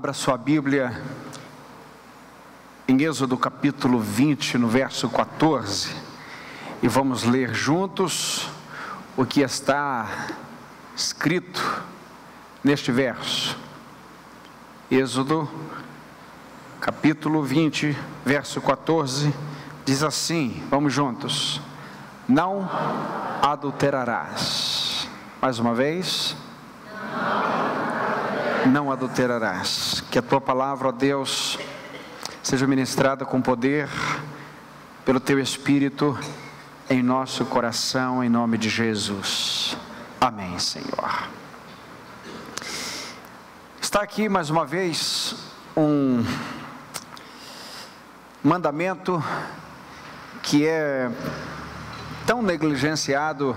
Abra sua Bíblia em Êxodo capítulo 20, no verso 14, e vamos ler juntos o que está escrito neste verso. Êxodo capítulo 20, verso 14, diz assim: vamos juntos. Não adulterarás. Mais uma vez. Não adulterarás. Que a tua palavra, ó Deus, seja ministrada com poder pelo teu Espírito em nosso coração, em nome de Jesus. Amém, Senhor. Está aqui mais uma vez um mandamento que é tão negligenciado.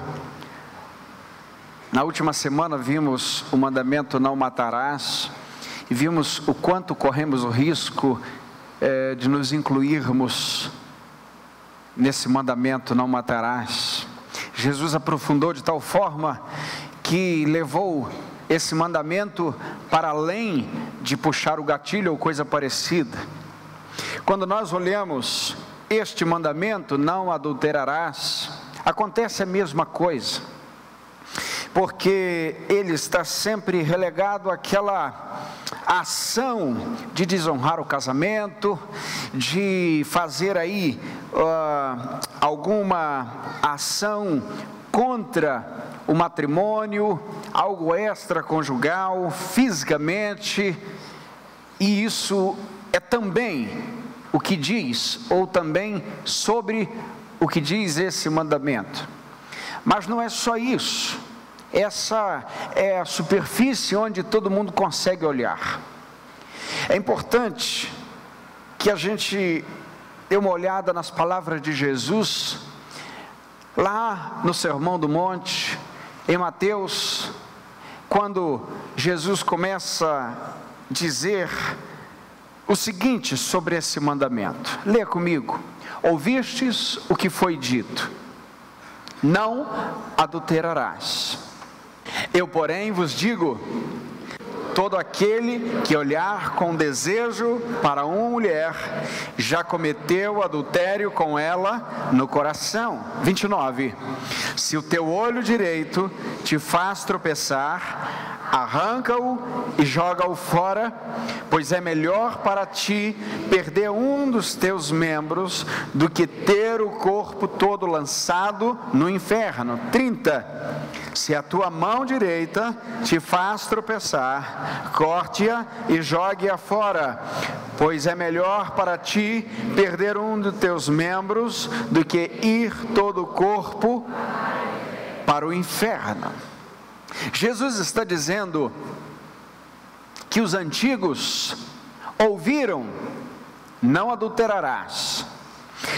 Na última semana vimos o mandamento não matarás e vimos o quanto corremos o risco é, de nos incluirmos nesse mandamento não matarás. Jesus aprofundou de tal forma que levou esse mandamento para além de puxar o gatilho ou coisa parecida. Quando nós olhamos este mandamento, não adulterarás, acontece a mesma coisa, porque ele está sempre relegado àquela ação de desonrar o casamento, de fazer aí uh, alguma ação contra o matrimônio, algo extraconjugal, fisicamente, e isso é também o que diz, ou também sobre o que diz esse mandamento. Mas não é só isso, essa é a superfície onde todo mundo consegue olhar. É importante que a gente dê uma olhada nas palavras de Jesus, lá no Sermão do Monte, em Mateus, quando Jesus começa a dizer o seguinte sobre esse mandamento. Leia comigo. Ouvistes o que foi dito: Não adulterarás. Eu, porém, vos digo: todo aquele que olhar com desejo para uma mulher já cometeu adultério com ela no coração. 29. Se o teu olho direito te faz tropeçar, arranca-o e joga-o fora, pois é melhor para ti perder um dos teus membros do que ter o corpo todo lançado no inferno. 30. Se a tua mão direita te faz tropeçar, corte-a e jogue-a fora, pois é melhor para ti perder um dos teus membros do que ir todo o corpo para o inferno. Jesus está dizendo que os antigos ouviram: não adulterarás.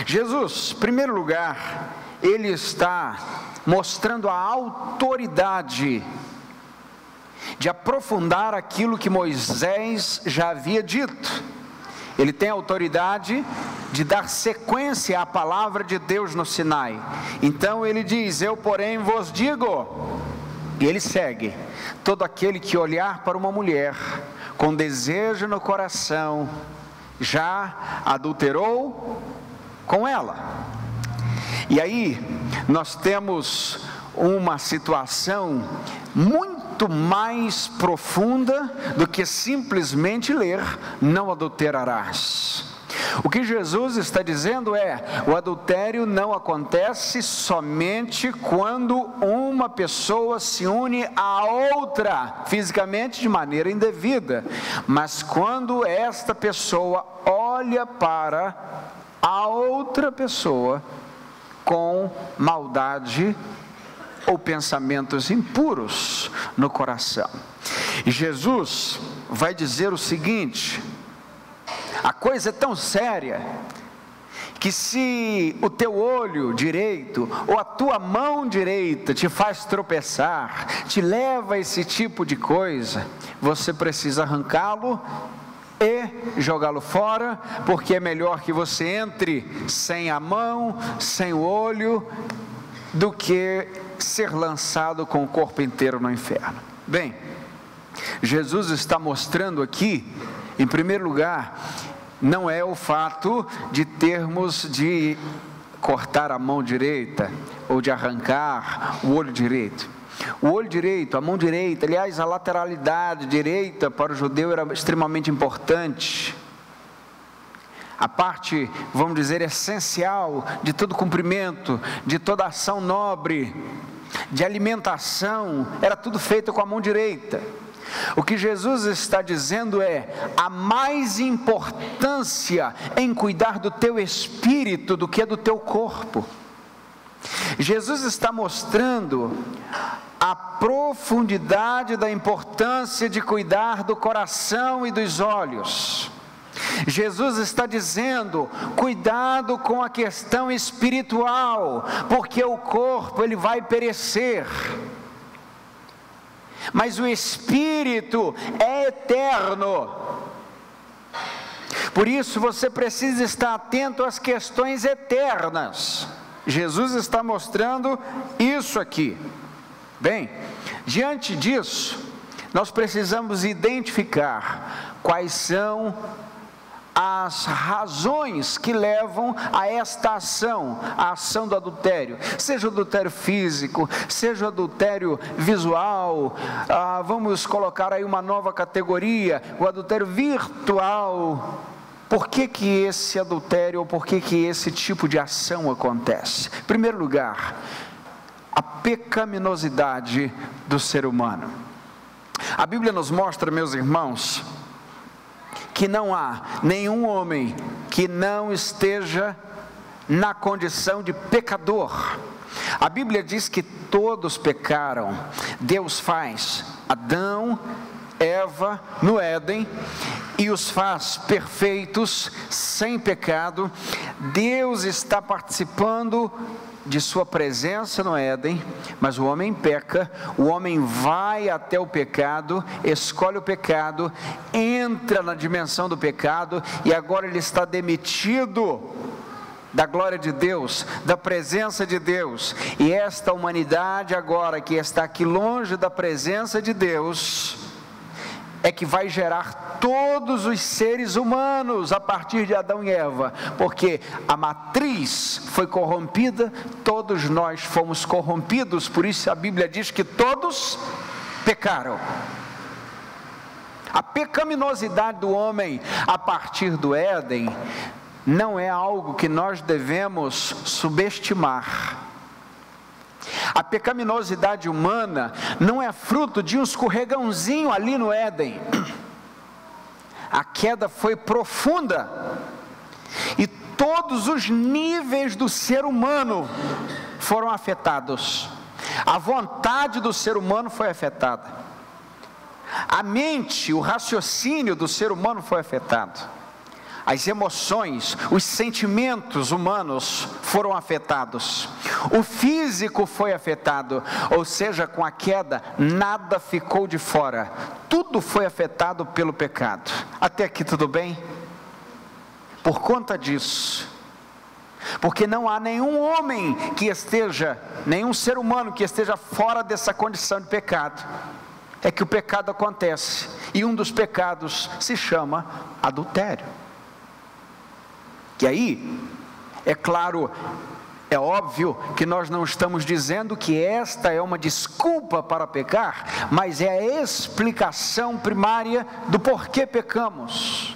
Jesus, em primeiro lugar, ele está mostrando a autoridade de aprofundar aquilo que Moisés já havia dito. Ele tem autoridade de dar sequência à palavra de Deus no Sinai. Então ele diz: Eu, porém, vos digo e ele segue: todo aquele que olhar para uma mulher com desejo no coração, já adulterou com ela. E aí, nós temos uma situação muito mais profunda do que simplesmente ler: não adulterarás. O que Jesus está dizendo é: o adultério não acontece somente quando uma pessoa se une a outra fisicamente de maneira indevida, mas quando esta pessoa olha para a outra pessoa com maldade ou pensamentos impuros no coração. Jesus vai dizer o seguinte: a coisa é tão séria que se o teu olho direito ou a tua mão direita te faz tropeçar, te leva a esse tipo de coisa, você precisa arrancá-lo e jogá-lo fora, porque é melhor que você entre sem a mão, sem o olho, do que ser lançado com o corpo inteiro no inferno. Bem, Jesus está mostrando aqui, em primeiro lugar, não é o fato de termos de cortar a mão direita ou de arrancar o olho direito. O olho direito, a mão direita, aliás, a lateralidade direita para o judeu era extremamente importante. A parte, vamos dizer, essencial de todo cumprimento, de toda ação nobre, de alimentação, era tudo feito com a mão direita. O que Jesus está dizendo é: há mais importância em cuidar do teu espírito do que do teu corpo. Jesus está mostrando a profundidade da importância de cuidar do coração e dos olhos. Jesus está dizendo: cuidado com a questão espiritual, porque o corpo ele vai perecer. Mas o espírito é eterno. Por isso você precisa estar atento às questões eternas. Jesus está mostrando isso aqui. Bem, diante disso, nós precisamos identificar quais são as razões que levam a esta ação, a ação do adultério, seja o adultério físico, seja o adultério visual, ah, vamos colocar aí uma nova categoria, o adultério virtual. Por que, que esse adultério ou por que, que esse tipo de ação acontece? Em primeiro lugar, a pecaminosidade do ser humano. A Bíblia nos mostra, meus irmãos, que não há nenhum homem que não esteja na condição de pecador. A Bíblia diz que todos pecaram. Deus faz Adão, Eva no Éden e os faz perfeitos, sem pecado. Deus está participando de sua presença no Éden, mas o homem peca, o homem vai até o pecado, escolhe o pecado, entra na dimensão do pecado e agora ele está demitido da glória de Deus, da presença de Deus. E esta humanidade agora que está aqui longe da presença de Deus, é que vai gerar todos os seres humanos a partir de Adão e Eva, porque a matriz foi corrompida, todos nós fomos corrompidos, por isso a Bíblia diz que todos pecaram. A pecaminosidade do homem a partir do Éden não é algo que nós devemos subestimar. A pecaminosidade humana não é fruto de um escorregãozinho ali no Éden. A queda foi profunda. E todos os níveis do ser humano foram afetados. A vontade do ser humano foi afetada. A mente, o raciocínio do ser humano foi afetado as emoções, os sentimentos humanos foram afetados, o físico foi afetado, ou seja, com a queda, nada ficou de fora, tudo foi afetado pelo pecado. Até aqui tudo bem? Por conta disso, porque não há nenhum homem que esteja, nenhum ser humano que esteja fora dessa condição de pecado. É que o pecado acontece, e um dos pecados se chama adultério. E aí, é claro, é óbvio que nós não estamos dizendo que esta é uma desculpa para pecar, mas é a explicação primária do porquê pecamos.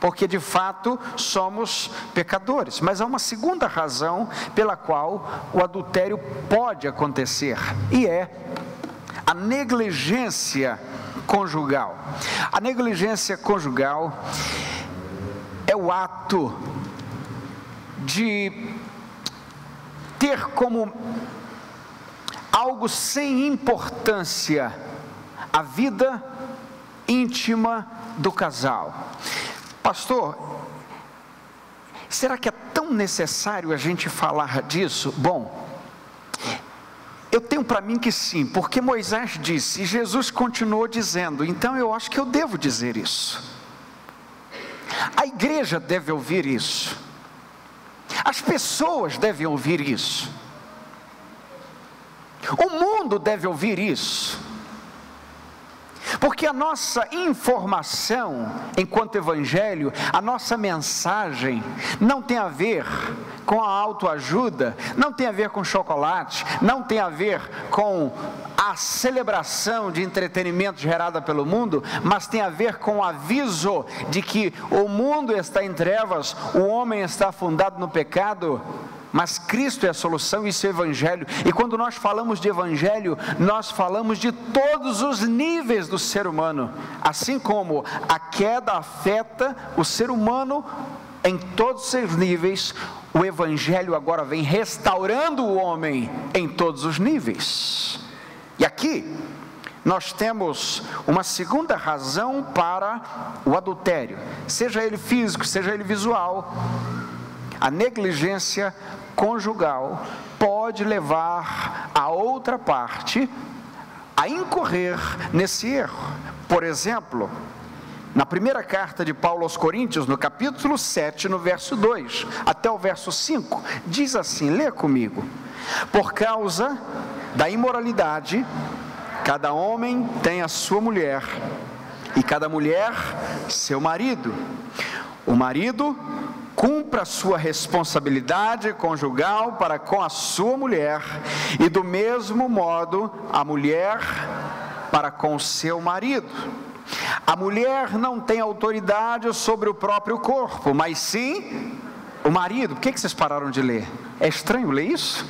Porque de fato somos pecadores. Mas há uma segunda razão pela qual o adultério pode acontecer, e é a negligência conjugal. A negligência conjugal é o ato de ter como algo sem importância a vida íntima do casal. Pastor, será que é tão necessário a gente falar disso? Bom, eu tenho para mim que sim, porque Moisés disse e Jesus continuou dizendo, então eu acho que eu devo dizer isso. A igreja deve ouvir isso. As pessoas devem ouvir isso. O mundo deve ouvir isso. Porque a nossa informação enquanto evangelho, a nossa mensagem não tem a ver com a autoajuda, não tem a ver com chocolate, não tem a ver com a celebração de entretenimento gerada pelo mundo, mas tem a ver com o aviso de que o mundo está em trevas, o homem está afundado no pecado mas Cristo é a solução, isso é Evangelho. E quando nós falamos de Evangelho, nós falamos de todos os níveis do ser humano, assim como a queda afeta o ser humano em todos os seus níveis, o Evangelho agora vem restaurando o homem em todos os níveis. E aqui, nós temos uma segunda razão para o adultério, seja ele físico, seja ele visual. A negligência conjugal pode levar a outra parte a incorrer nesse erro. Por exemplo, na primeira carta de Paulo aos Coríntios, no capítulo 7, no verso 2 até o verso 5, diz assim: lê comigo. Por causa da imoralidade, cada homem tem a sua mulher, e cada mulher seu marido. O marido cumpra sua responsabilidade conjugal para com a sua mulher, e do mesmo modo a mulher para com seu marido. A mulher não tem autoridade sobre o próprio corpo, mas sim o marido. Por que, que vocês pararam de ler? É estranho ler isso?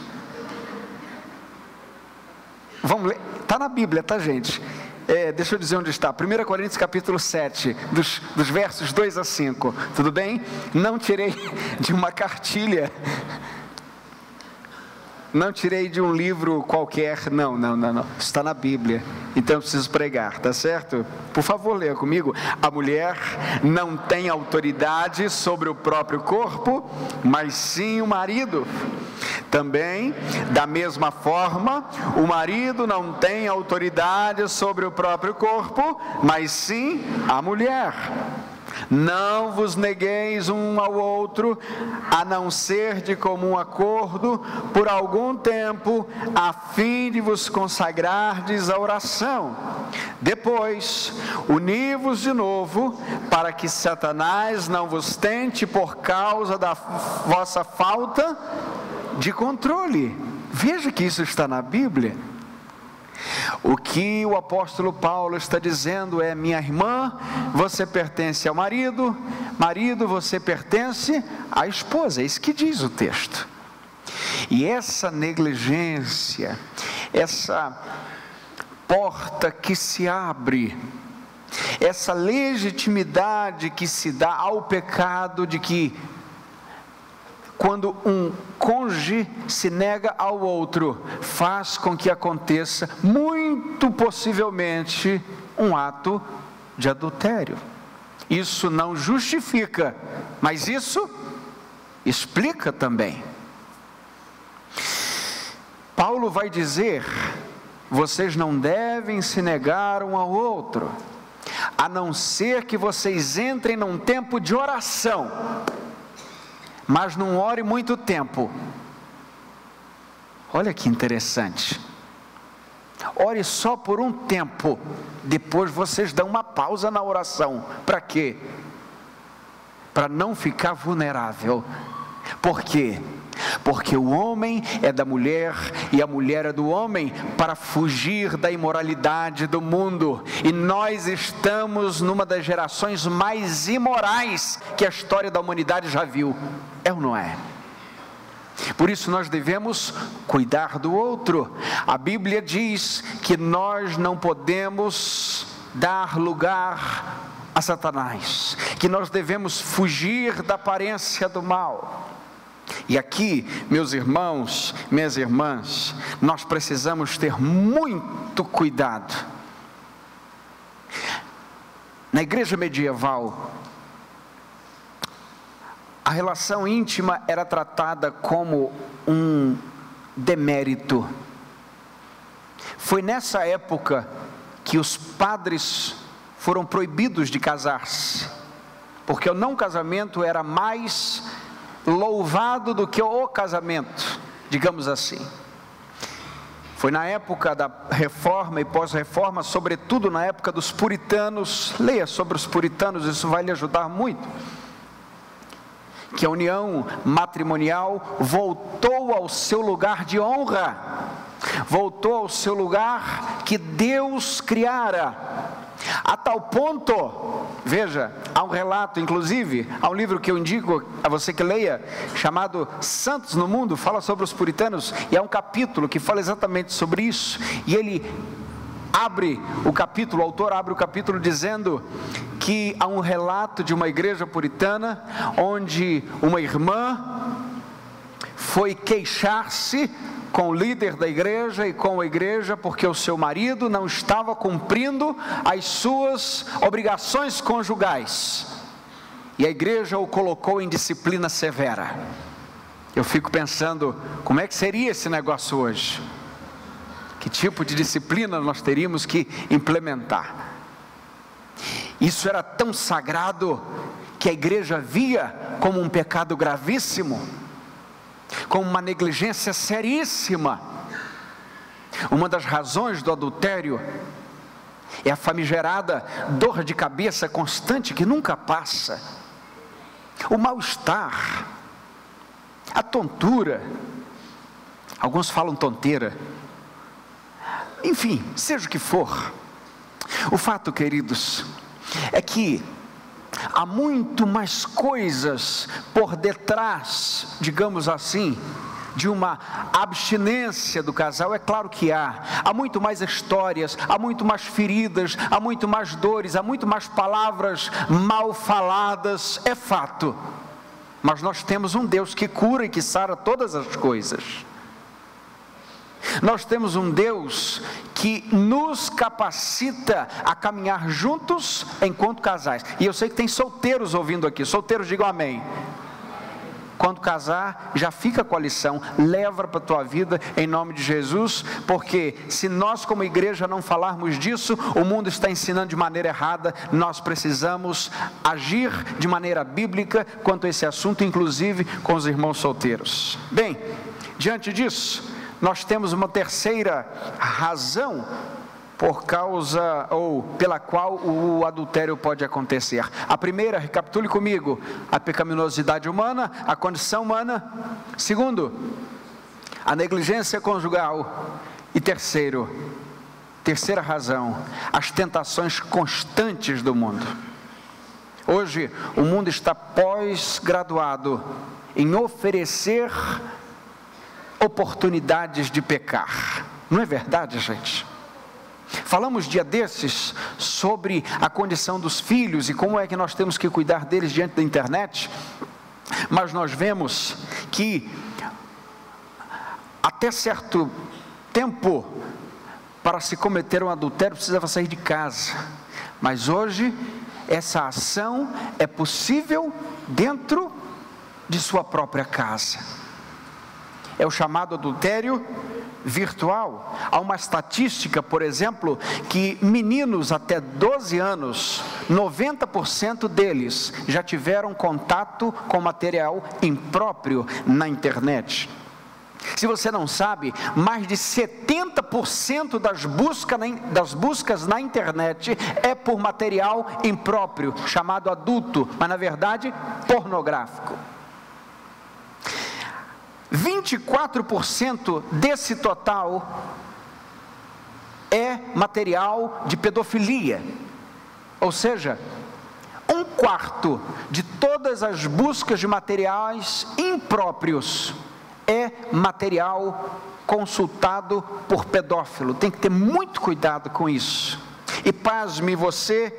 Vamos ler. Está na Bíblia, tá, gente? É, deixa eu dizer onde está. 1 Coríntios capítulo 7, dos, dos versos 2 a 5. Tudo bem? Não tirei de uma cartilha. Não tirei de um livro qualquer. Não, não, não, não. Está na Bíblia. Então eu preciso pregar, tá certo? Por favor, leia comigo. A mulher não tem autoridade sobre o próprio corpo, mas sim o marido. Também, da mesma forma, o marido não tem autoridade sobre o próprio corpo, mas sim a mulher. Não vos negueis um ao outro, a não ser de comum acordo, por algum tempo, a fim de vos consagrardes à oração. Depois, uni-vos de novo, para que Satanás não vos tente por causa da vossa falta de controle. Veja que isso está na Bíblia. O que o apóstolo Paulo está dizendo é: minha irmã, você pertence ao marido, marido, você pertence à esposa. É isso que diz o texto. E essa negligência, essa porta que se abre, essa legitimidade que se dá ao pecado de que quando um cônjuge se nega ao outro, faz com que aconteça, muito possivelmente, um ato de adultério. Isso não justifica, mas isso explica também. Paulo vai dizer: vocês não devem se negar um ao outro, a não ser que vocês entrem num tempo de oração mas não ore muito tempo. Olha que interessante. Ore só por um tempo, depois vocês dão uma pausa na oração. Para quê? Para não ficar vulnerável. Por quê? O homem é da mulher e a mulher é do homem para fugir da imoralidade do mundo. E nós estamos numa das gerações mais imorais que a história da humanidade já viu. É ou não é? Por isso nós devemos cuidar do outro. A Bíblia diz que nós não podemos dar lugar a Satanás, que nós devemos fugir da aparência do mal. E aqui, meus irmãos, minhas irmãs, nós precisamos ter muito cuidado. Na igreja medieval, a relação íntima era tratada como um demérito. Foi nessa época que os padres foram proibidos de casar-se, porque o não casamento era mais louvado do que o casamento, digamos assim. Foi na época da reforma e pós-reforma, sobretudo na época dos puritanos. Leia sobre os puritanos, isso vai lhe ajudar muito. Que a união matrimonial voltou ao seu lugar de honra, voltou ao seu lugar que Deus criara a tal ponto, veja, há um relato, inclusive, há um livro que eu indico a você que leia, chamado Santos no Mundo, fala sobre os puritanos, e há um capítulo que fala exatamente sobre isso, e ele abre o capítulo, o autor abre o capítulo dizendo que há um relato de uma igreja puritana onde uma irmã foi queixar-se com o líder da igreja e com a igreja, porque o seu marido não estava cumprindo as suas obrigações conjugais. E a igreja o colocou em disciplina severa. Eu fico pensando, como é que seria esse negócio hoje? Que tipo de disciplina nós teríamos que implementar? Isso era tão sagrado que a igreja via como um pecado gravíssimo com uma negligência seríssima. Uma das razões do adultério é a famigerada dor de cabeça constante que nunca passa, o mal-estar, a tontura, alguns falam tonteira, enfim, seja o que for. O fato, queridos, é que há muito mais coisas por detrás, digamos assim, de uma abstinência do casal, é claro que há. Há muito mais histórias, há muito mais feridas, há muito mais dores, há muito mais palavras mal faladas, é fato. Mas nós temos um Deus que cura e que sara todas as coisas. Nós temos um Deus que nos capacita a caminhar juntos enquanto casais. E eu sei que tem solteiros ouvindo aqui. Solteiros, digam amém. Quando casar, já fica com a lição, leva para a tua vida em nome de Jesus, porque se nós, como igreja, não falarmos disso, o mundo está ensinando de maneira errada, nós precisamos agir de maneira bíblica quanto a esse assunto, inclusive com os irmãos solteiros. Bem, diante disso, nós temos uma terceira razão por causa ou pela qual o adultério pode acontecer. A primeira, recapitule comigo, a pecaminosidade humana, a condição humana. Segundo, a negligência conjugal. E terceiro, terceira razão, as tentações constantes do mundo. Hoje, o mundo está pós-graduado em oferecer oportunidades de pecar. Não é verdade, gente? Falamos dia desses sobre a condição dos filhos e como é que nós temos que cuidar deles diante da internet, mas nós vemos que até certo tempo para se cometer um adultério precisava sair de casa, mas hoje essa ação é possível dentro de sua própria casa é o chamado adultério virtual. Há uma estatística, por exemplo, que meninos até 12 anos, 90% deles já tiveram contato com material impróprio na internet. Se você não sabe, mais de 70% das, busca, das buscas na internet é por material impróprio, chamado adulto, mas na verdade pornográfico. 24% desse total é material de pedofilia. Ou seja, um quarto de todas as buscas de materiais impróprios é material consultado por pedófilo. Tem que ter muito cuidado com isso. E pasme você,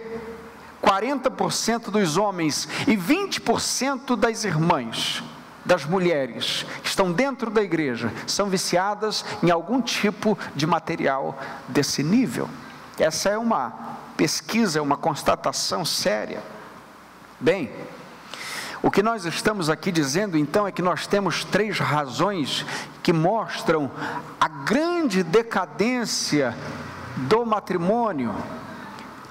40% dos homens e 20% das irmãs das mulheres que estão dentro da igreja são viciadas em algum tipo de material desse nível. Essa é uma pesquisa, é uma constatação séria. Bem, o que nós estamos aqui dizendo então é que nós temos três razões que mostram a grande decadência do matrimônio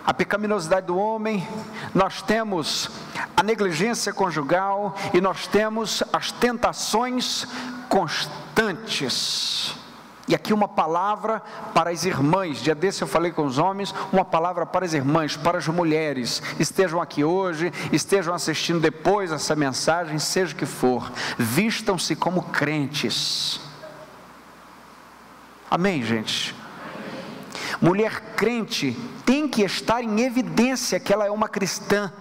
a pecaminosidade do homem, nós temos a negligência conjugal e nós temos as tentações constantes. E aqui uma palavra para as irmãs. Dia desse eu falei com os homens, uma palavra para as irmãs, para as mulheres. Estejam aqui hoje, estejam assistindo depois essa mensagem, seja o que for. Vistam-se como crentes. Amém, gente? Mulher crente tem que estar em evidência que ela é uma cristã.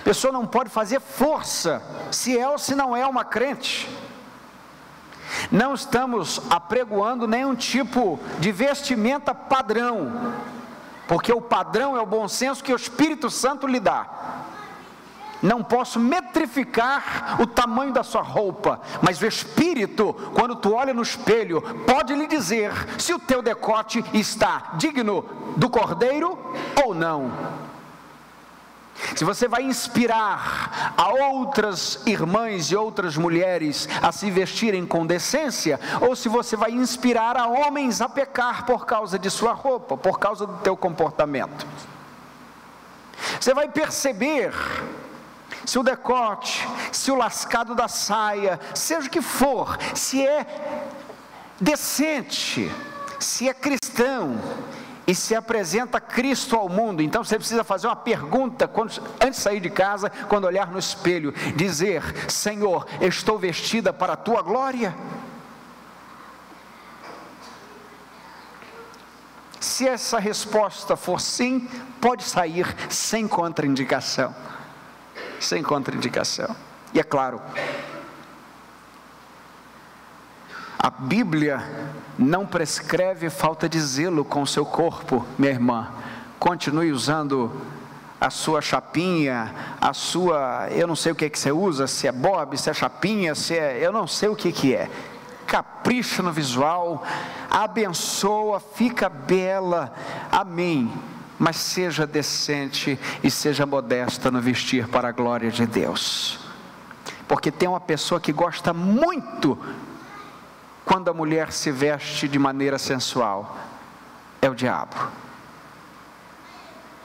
A pessoa não pode fazer força se é ou se não é uma crente. Não estamos apregoando nenhum tipo de vestimenta padrão, porque o padrão é o bom senso que o Espírito Santo lhe dá. Não posso metrificar o tamanho da sua roupa, mas o Espírito, quando tu olha no espelho, pode lhe dizer se o teu decote está digno do cordeiro ou não. Se você vai inspirar a outras irmãs e outras mulheres a se vestirem com decência, ou se você vai inspirar a homens a pecar por causa de sua roupa, por causa do teu comportamento. Você vai perceber se o decote, se o lascado da saia, seja o que for, se é decente, se é cristão, e se apresenta Cristo ao mundo. Então você precisa fazer uma pergunta quando, antes de sair de casa, quando olhar no espelho, dizer: Senhor, estou vestida para a tua glória? Se essa resposta for sim, pode sair sem contraindicação. Sem contraindicação. E é claro, a Bíblia não prescreve falta de zelo com o seu corpo, minha irmã. Continue usando a sua chapinha, a sua, eu não sei o que, é que você usa, se é bob, se é chapinha, se é, eu não sei o que, que é. Capricha no visual, abençoa, fica bela, amém. Mas seja decente e seja modesta no vestir para a glória de Deus. Porque tem uma pessoa que gosta muito quando a mulher se veste de maneira sensual? É o diabo.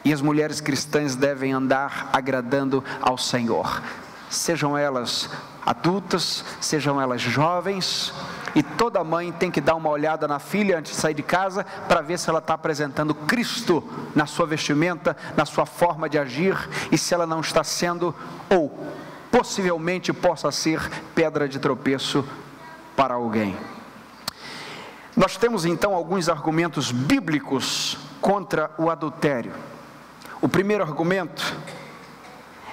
E as mulheres cristãs devem andar agradando ao Senhor, sejam elas adultas, sejam elas jovens, e toda mãe tem que dar uma olhada na filha antes de sair de casa para ver se ela está apresentando Cristo na sua vestimenta, na sua forma de agir e se ela não está sendo ou possivelmente possa ser pedra de tropeço para alguém. Nós temos então alguns argumentos bíblicos contra o adultério. O primeiro argumento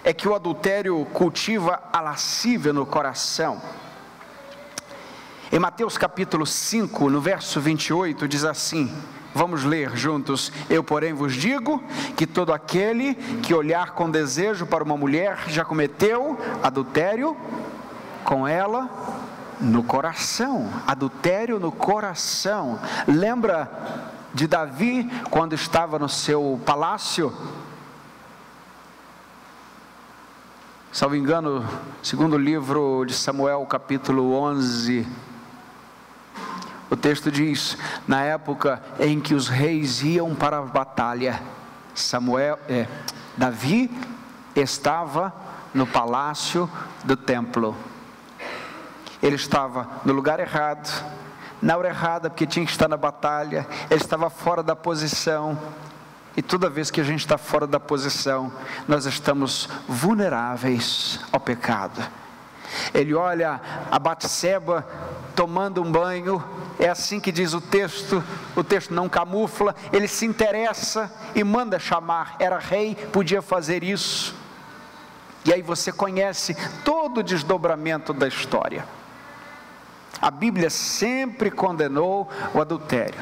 é que o adultério cultiva a lascívia no coração. Em Mateus capítulo 5, no verso 28, diz assim: Vamos ler juntos. Eu, porém, vos digo que todo aquele que olhar com desejo para uma mulher já cometeu adultério com ela no coração, adultério no coração. Lembra de Davi quando estava no seu palácio? Salvo engano, segundo livro de Samuel, capítulo 11, o texto diz: na época em que os reis iam para a batalha, Samuel, é, Davi estava no palácio do templo ele estava no lugar errado, na hora errada, porque tinha que estar na batalha, ele estava fora da posição. E toda vez que a gente está fora da posição, nós estamos vulneráveis ao pecado. Ele olha a Batseba tomando um banho, é assim que diz o texto, o texto não camufla, ele se interessa e manda chamar, era rei, podia fazer isso. E aí você conhece todo o desdobramento da história. A Bíblia sempre condenou o adultério,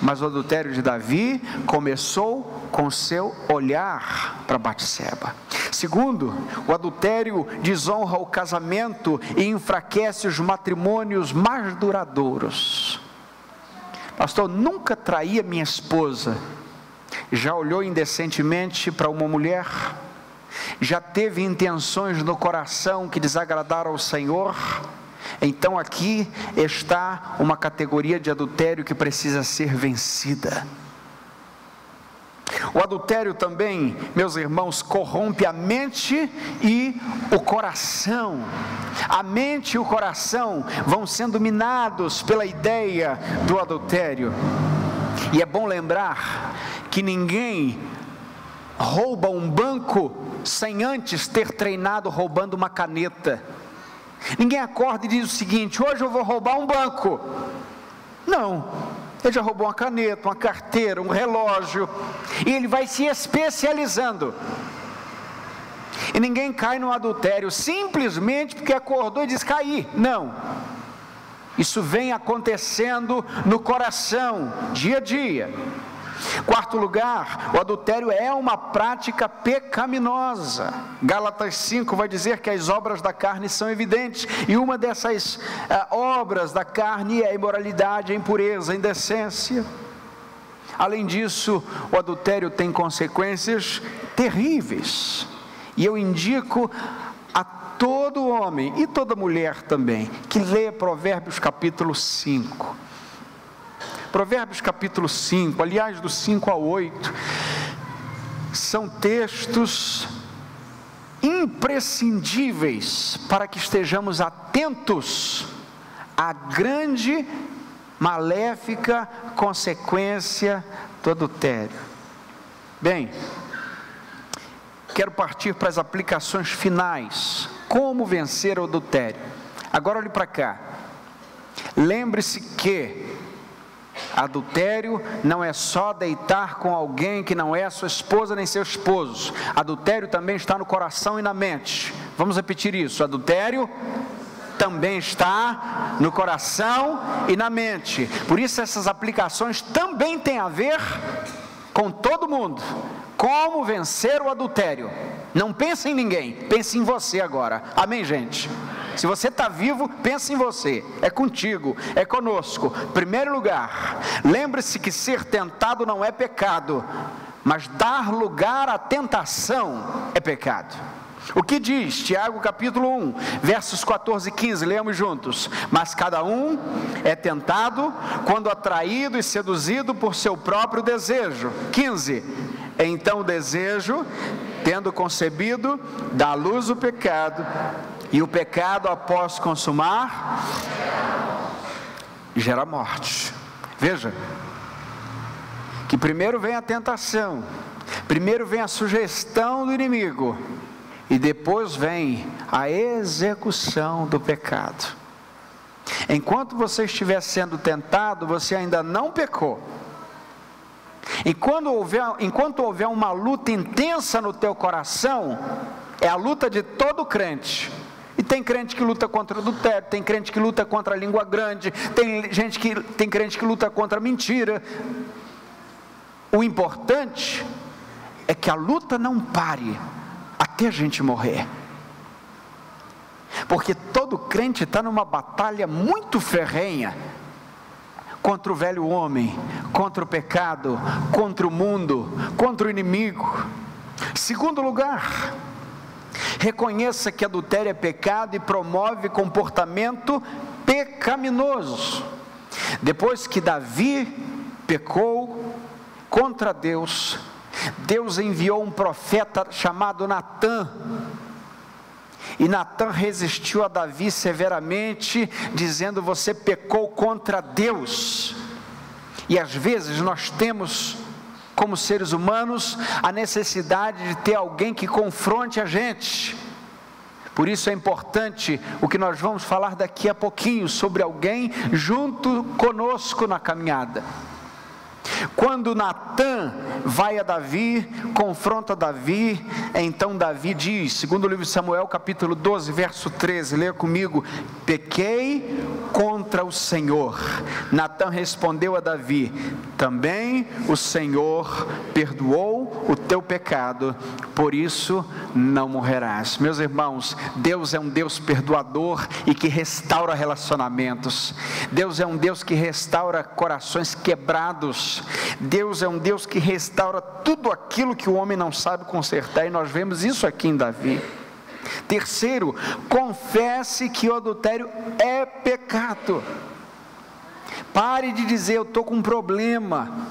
mas o adultério de Davi começou com seu olhar para Batseba. Segundo, o adultério desonra o casamento e enfraquece os matrimônios mais duradouros. Pastor, nunca traía minha esposa. Já olhou indecentemente para uma mulher? Já teve intenções no coração que desagradaram ao Senhor? Então aqui está uma categoria de adultério que precisa ser vencida. O adultério também, meus irmãos, corrompe a mente e o coração. A mente e o coração vão sendo minados pela ideia do adultério. E é bom lembrar que ninguém rouba um banco sem antes ter treinado roubando uma caneta. Ninguém acorda e diz o seguinte: hoje eu vou roubar um banco. Não, ele já roubou uma caneta, uma carteira, um relógio, e ele vai se especializando. E ninguém cai no adultério simplesmente porque acordou e diz cair. Não. Isso vem acontecendo no coração, dia a dia. Quarto lugar, o adultério é uma prática pecaminosa. Gálatas 5 vai dizer que as obras da carne são evidentes, e uma dessas uh, obras da carne é a imoralidade, a impureza, a indecência. Além disso, o adultério tem consequências terríveis. E eu indico a todo homem e toda mulher também que lê Provérbios capítulo 5 Provérbios capítulo 5, aliás, do 5 ao 8, são textos imprescindíveis para que estejamos atentos à grande, maléfica consequência do adultério. Bem, quero partir para as aplicações finais. Como vencer o adultério? Agora olhe para cá. Lembre-se que Adultério não é só deitar com alguém que não é sua esposa nem seu esposo. Adultério também está no coração e na mente. Vamos repetir isso. Adultério também está no coração e na mente. Por isso essas aplicações também têm a ver com todo mundo. Como vencer o adultério? Não pense em ninguém, pense em você agora. Amém, gente? Se você está vivo, pense em você. É contigo, é conosco. Primeiro lugar, lembre-se que ser tentado não é pecado, mas dar lugar à tentação é pecado. O que diz Tiago capítulo 1, versos 14 e 15, leamos juntos. Mas cada um é tentado quando atraído e seduzido por seu próprio desejo. 15. Então o desejo, tendo concebido, dá luz o pecado, e o pecado, após consumar, gera morte. Veja, que primeiro vem a tentação, primeiro vem a sugestão do inimigo, e depois vem a execução do pecado. Enquanto você estiver sendo tentado, você ainda não pecou. E quando houver, enquanto houver uma luta intensa no teu coração, é a luta de todo crente e tem crente que luta contra o adultério, tem crente que luta contra a língua grande, tem gente que tem crente que luta contra a mentira. O importante é que a luta não pare até a gente morrer. Porque todo crente está numa batalha muito ferrenha contra o velho homem, contra o pecado, contra o mundo, contra o inimigo. Segundo lugar, Reconheça que adultério é pecado e promove comportamento pecaminoso. Depois que Davi pecou contra Deus, Deus enviou um profeta chamado Natã. E Natã resistiu a Davi severamente, dizendo: Você pecou contra Deus. E às vezes nós temos como seres humanos, a necessidade de ter alguém que confronte a gente. Por isso é importante o que nós vamos falar daqui a pouquinho sobre alguém junto conosco na caminhada. Quando Natã vai a Davi, confronta Davi, então Davi diz, segundo o livro de Samuel, capítulo 12, verso 13, leia comigo: Pequei contra o Senhor. Natã respondeu a Davi: Também o Senhor perdoou o teu pecado, por isso não morrerás. Meus irmãos, Deus é um Deus perdoador e que restaura relacionamentos. Deus é um Deus que restaura corações quebrados. Deus é um Deus que restaura tudo aquilo que o homem não sabe consertar, e nós vemos isso aqui em Davi. Terceiro, confesse que o adultério é pecado. Pare de dizer eu estou com um problema.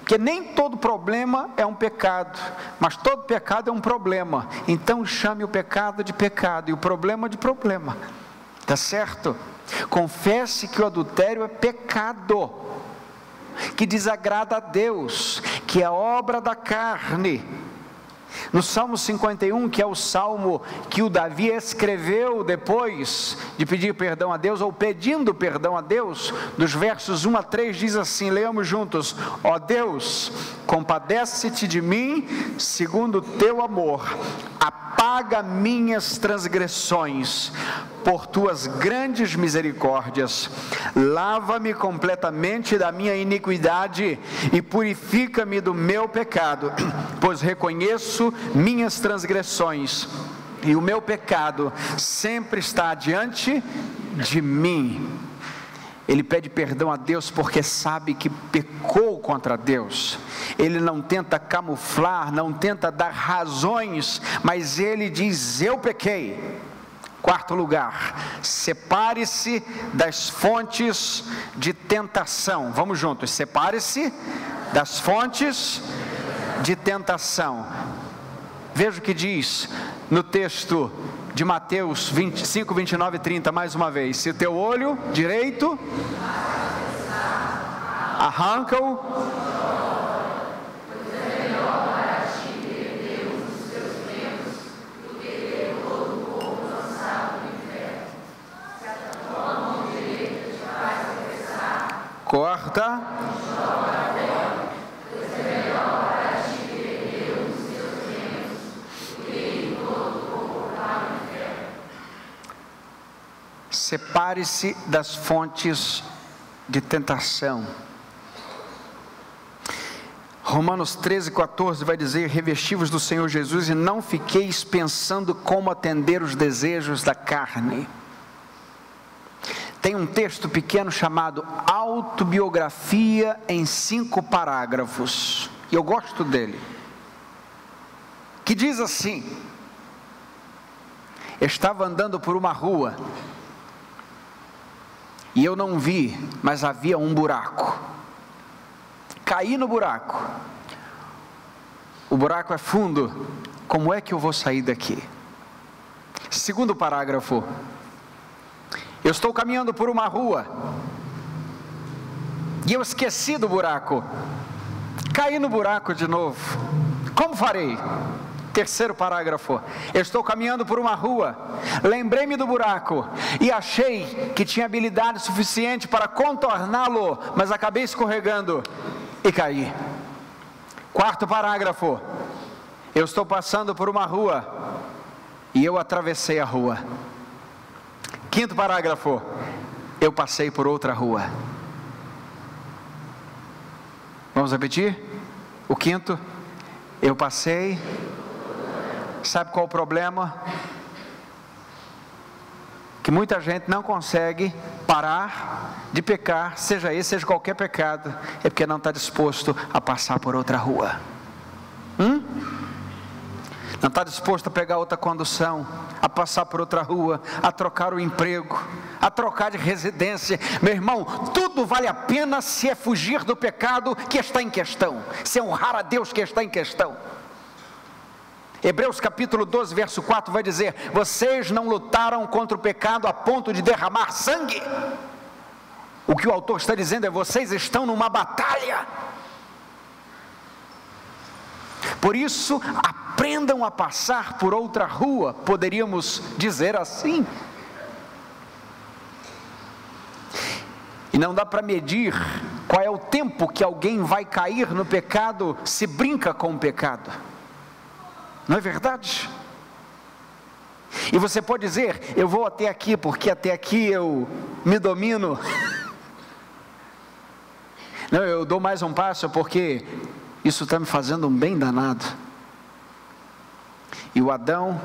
Porque nem todo problema é um pecado, mas todo pecado é um problema. Então chame o pecado de pecado e o problema de problema. Tá certo? Confesse que o adultério é pecado, que desagrada a Deus, que é obra da carne. No Salmo 51, que é o salmo que o Davi escreveu depois de pedir perdão a Deus, ou pedindo perdão a Deus, dos versos 1 a 3, diz assim: leamos juntos: Ó Deus, compadece-te de mim, segundo o teu amor, apaga minhas transgressões, por tuas grandes misericórdias, lava-me completamente da minha iniquidade e purifica-me do meu pecado, pois reconheço minhas transgressões e o meu pecado sempre está diante de mim. Ele pede perdão a Deus porque sabe que pecou contra Deus. Ele não tenta camuflar, não tenta dar razões, mas ele diz: Eu pequei. Quarto lugar, separe-se das fontes de tentação. Vamos juntos, separe-se das fontes de tentação. Veja o que diz no texto de Mateus 25, 29 e 30, mais uma vez. Se o teu olho direito arranca-o corta. Separe-se das fontes de tentação. Romanos 13, 14 vai dizer: Revestivos do Senhor Jesus e não fiqueis pensando como atender os desejos da carne tem um texto pequeno chamado Autobiografia em cinco parágrafos, e eu gosto dele, que diz assim: Estava andando por uma rua, e eu não vi, mas havia um buraco. Caí no buraco. O buraco é fundo. Como é que eu vou sair daqui? Segundo parágrafo. Eu estou caminhando por uma rua e eu esqueci do buraco. Caí no buraco de novo. Como farei? Terceiro parágrafo. Eu estou caminhando por uma rua, lembrei-me do buraco e achei que tinha habilidade suficiente para contorná-lo, mas acabei escorregando e caí. Quarto parágrafo. Eu estou passando por uma rua e eu atravessei a rua. Quinto parágrafo. Eu passei por outra rua. Vamos repetir? O quinto. Eu passei. Sabe qual o problema? Que muita gente não consegue parar de pecar, seja esse, seja qualquer pecado, é porque não está disposto a passar por outra rua. Hum? Não está disposto a pegar outra condução, a passar por outra rua, a trocar o emprego, a trocar de residência. Meu irmão, tudo vale a pena se é fugir do pecado que está em questão, se é honrar a Deus que está em questão. Hebreus capítulo 12, verso 4 vai dizer: Vocês não lutaram contra o pecado a ponto de derramar sangue. O que o autor está dizendo é: vocês estão numa batalha. Por isso, aprendam a passar por outra rua, poderíamos dizer assim. E não dá para medir qual é o tempo que alguém vai cair no pecado se brinca com o pecado. Não é verdade? E você pode dizer, eu vou até aqui porque até aqui eu me domino. Não, eu dou mais um passo porque isso está me fazendo um bem danado. E o Adão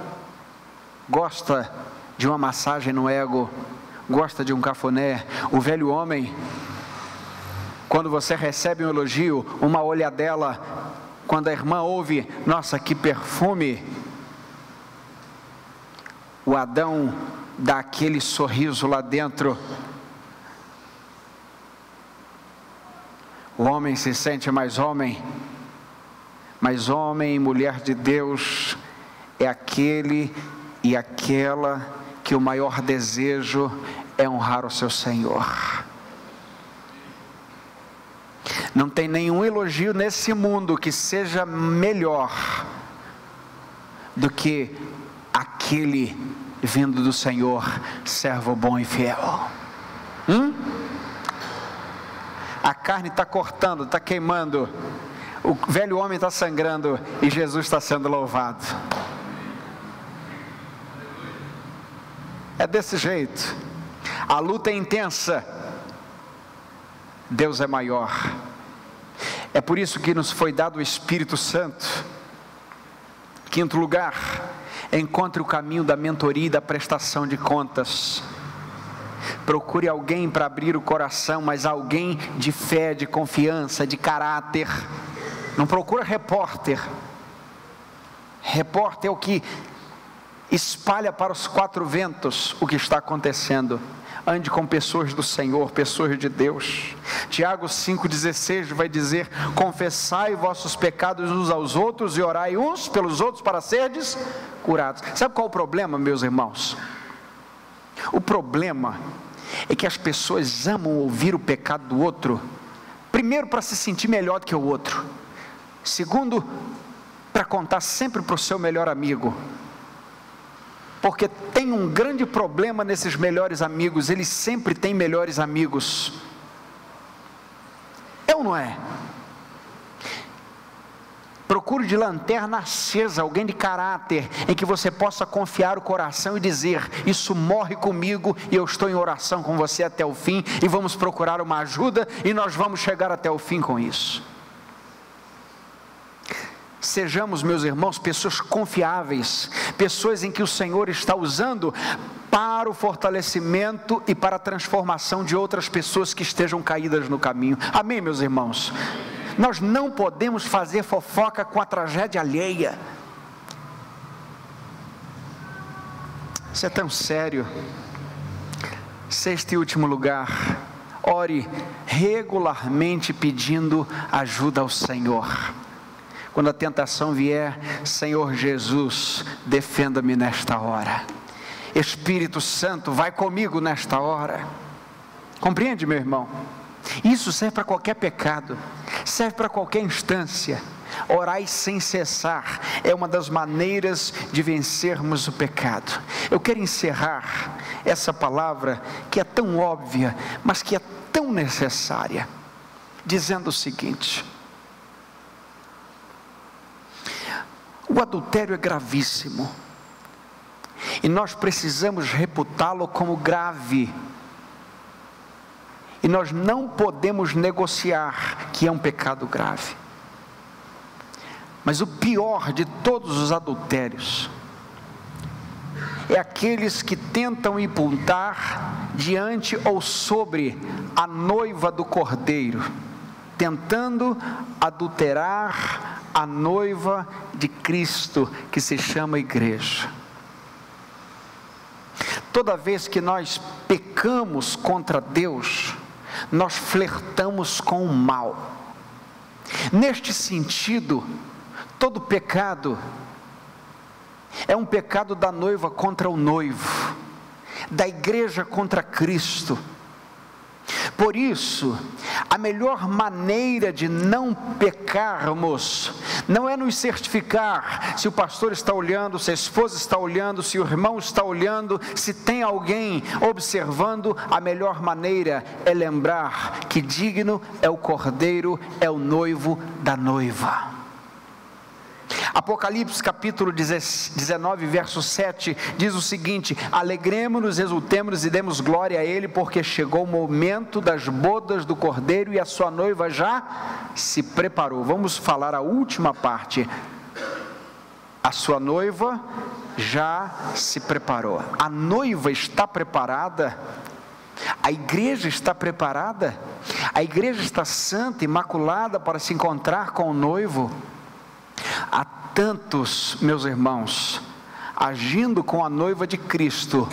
gosta de uma massagem no ego, gosta de um cafuné. O velho homem, quando você recebe um elogio, uma olhadela, quando a irmã ouve, nossa, que perfume. O Adão dá aquele sorriso lá dentro O homem se sente mais homem, mas homem e mulher de Deus é aquele e aquela que o maior desejo é honrar o seu Senhor. Não tem nenhum elogio nesse mundo que seja melhor do que aquele vindo do Senhor, servo bom e fiel. Hum? A carne está cortando, está queimando, o velho homem está sangrando e Jesus está sendo louvado. É desse jeito. A luta é intensa. Deus é maior. É por isso que nos foi dado o Espírito Santo. Quinto lugar, encontre o caminho da mentoria e da prestação de contas. Procure alguém para abrir o coração, mas alguém de fé, de confiança, de caráter. Não procura repórter. Repórter é o que espalha para os quatro ventos o que está acontecendo. Ande com pessoas do Senhor, pessoas de Deus. Tiago 5,16 vai dizer: Confessai vossos pecados uns aos outros e orai uns pelos outros para serdes curados. Sabe qual é o problema, meus irmãos? O problema é que as pessoas amam ouvir o pecado do outro, primeiro para se sentir melhor do que o outro, segundo, para contar sempre para o seu melhor amigo porque tem um grande problema nesses melhores amigos, eles sempre têm melhores amigos. É ou não é? Procure de lanterna acesa, alguém de caráter, em que você possa confiar o coração e dizer: Isso morre comigo e eu estou em oração com você até o fim, e vamos procurar uma ajuda e nós vamos chegar até o fim com isso. Sejamos, meus irmãos, pessoas confiáveis, pessoas em que o Senhor está usando para o fortalecimento e para a transformação de outras pessoas que estejam caídas no caminho. Amém, meus irmãos? Nós não podemos fazer fofoca com a tragédia alheia. Isso é tão sério. Sexto e último lugar, ore regularmente pedindo ajuda ao Senhor. Quando a tentação vier, Senhor Jesus, defenda-me nesta hora. Espírito Santo, vai comigo nesta hora. Compreende, meu irmão? Isso serve para qualquer pecado, serve para qualquer instância. Orai sem cessar é uma das maneiras de vencermos o pecado. Eu quero encerrar essa palavra que é tão óbvia, mas que é tão necessária, dizendo o seguinte: O adultério é gravíssimo. E nós precisamos reputá-lo como grave. E nós não podemos negociar que é um pecado grave. Mas o pior de todos os adultérios é aqueles que tentam imputar diante ou sobre a noiva do cordeiro, tentando adulterar a noiva de Cristo que se chama igreja. Toda vez que nós pecamos contra Deus, nós flertamos com o mal. Neste sentido, todo pecado é um pecado da noiva contra o noivo, da igreja contra Cristo por isso, a melhor maneira de não pecarmos não é nos certificar se o pastor está olhando, se a esposa está olhando, se o irmão está olhando, se tem alguém observando. A melhor maneira é lembrar que digno é o cordeiro, é o noivo da noiva. Apocalipse capítulo 19, verso 7 diz o seguinte: Alegremos-nos, exultemos e demos glória a Ele, porque chegou o momento das bodas do cordeiro e a sua noiva já se preparou. Vamos falar a última parte. A sua noiva já se preparou. A noiva está preparada. A igreja está preparada. A igreja está santa, imaculada para se encontrar com o noivo. Tantos, meus irmãos, agindo com a noiva de Cristo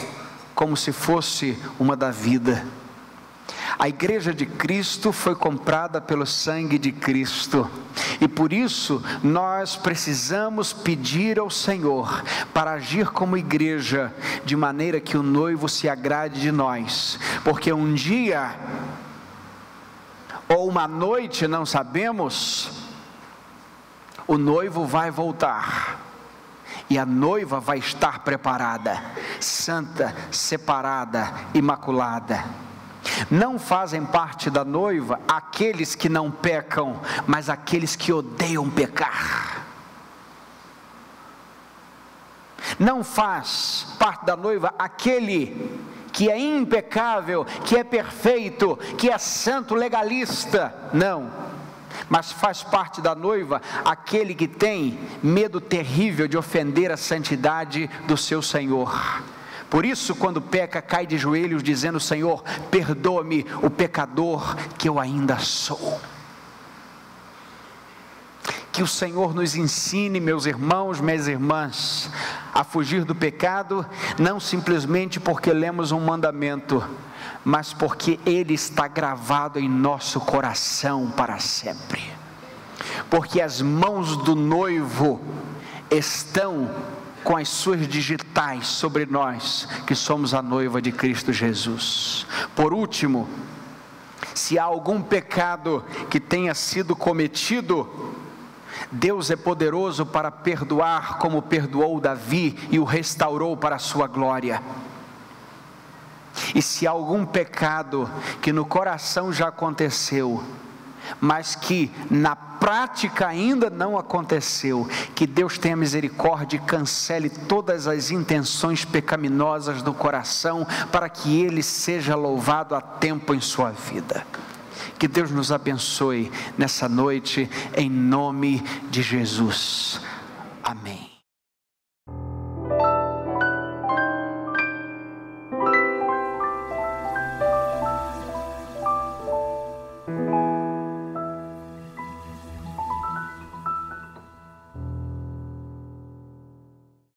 como se fosse uma da vida. A igreja de Cristo foi comprada pelo sangue de Cristo. E por isso nós precisamos pedir ao Senhor para agir como igreja, de maneira que o noivo se agrade de nós, porque um dia ou uma noite, não sabemos, o noivo vai voltar e a noiva vai estar preparada, santa, separada, imaculada. Não fazem parte da noiva aqueles que não pecam, mas aqueles que odeiam pecar. Não faz parte da noiva aquele que é impecável, que é perfeito, que é santo legalista. Não. Mas faz parte da noiva aquele que tem medo terrível de ofender a santidade do seu Senhor. Por isso, quando peca, cai de joelhos, dizendo: Senhor, perdoa-me, o pecador que eu ainda sou. Que o Senhor nos ensine, meus irmãos, minhas irmãs, a fugir do pecado, não simplesmente porque lemos um mandamento, mas porque ele está gravado em nosso coração para sempre. Porque as mãos do noivo estão com as suas digitais sobre nós, que somos a noiva de Cristo Jesus. Por último, se há algum pecado que tenha sido cometido, Deus é poderoso para perdoar, como perdoou Davi e o restaurou para a sua glória. E se há algum pecado que no coração já aconteceu, mas que na prática ainda não aconteceu, que Deus tenha misericórdia e cancele todas as intenções pecaminosas do coração, para que Ele seja louvado a tempo em sua vida. Que Deus nos abençoe nessa noite, em nome de Jesus. Amém.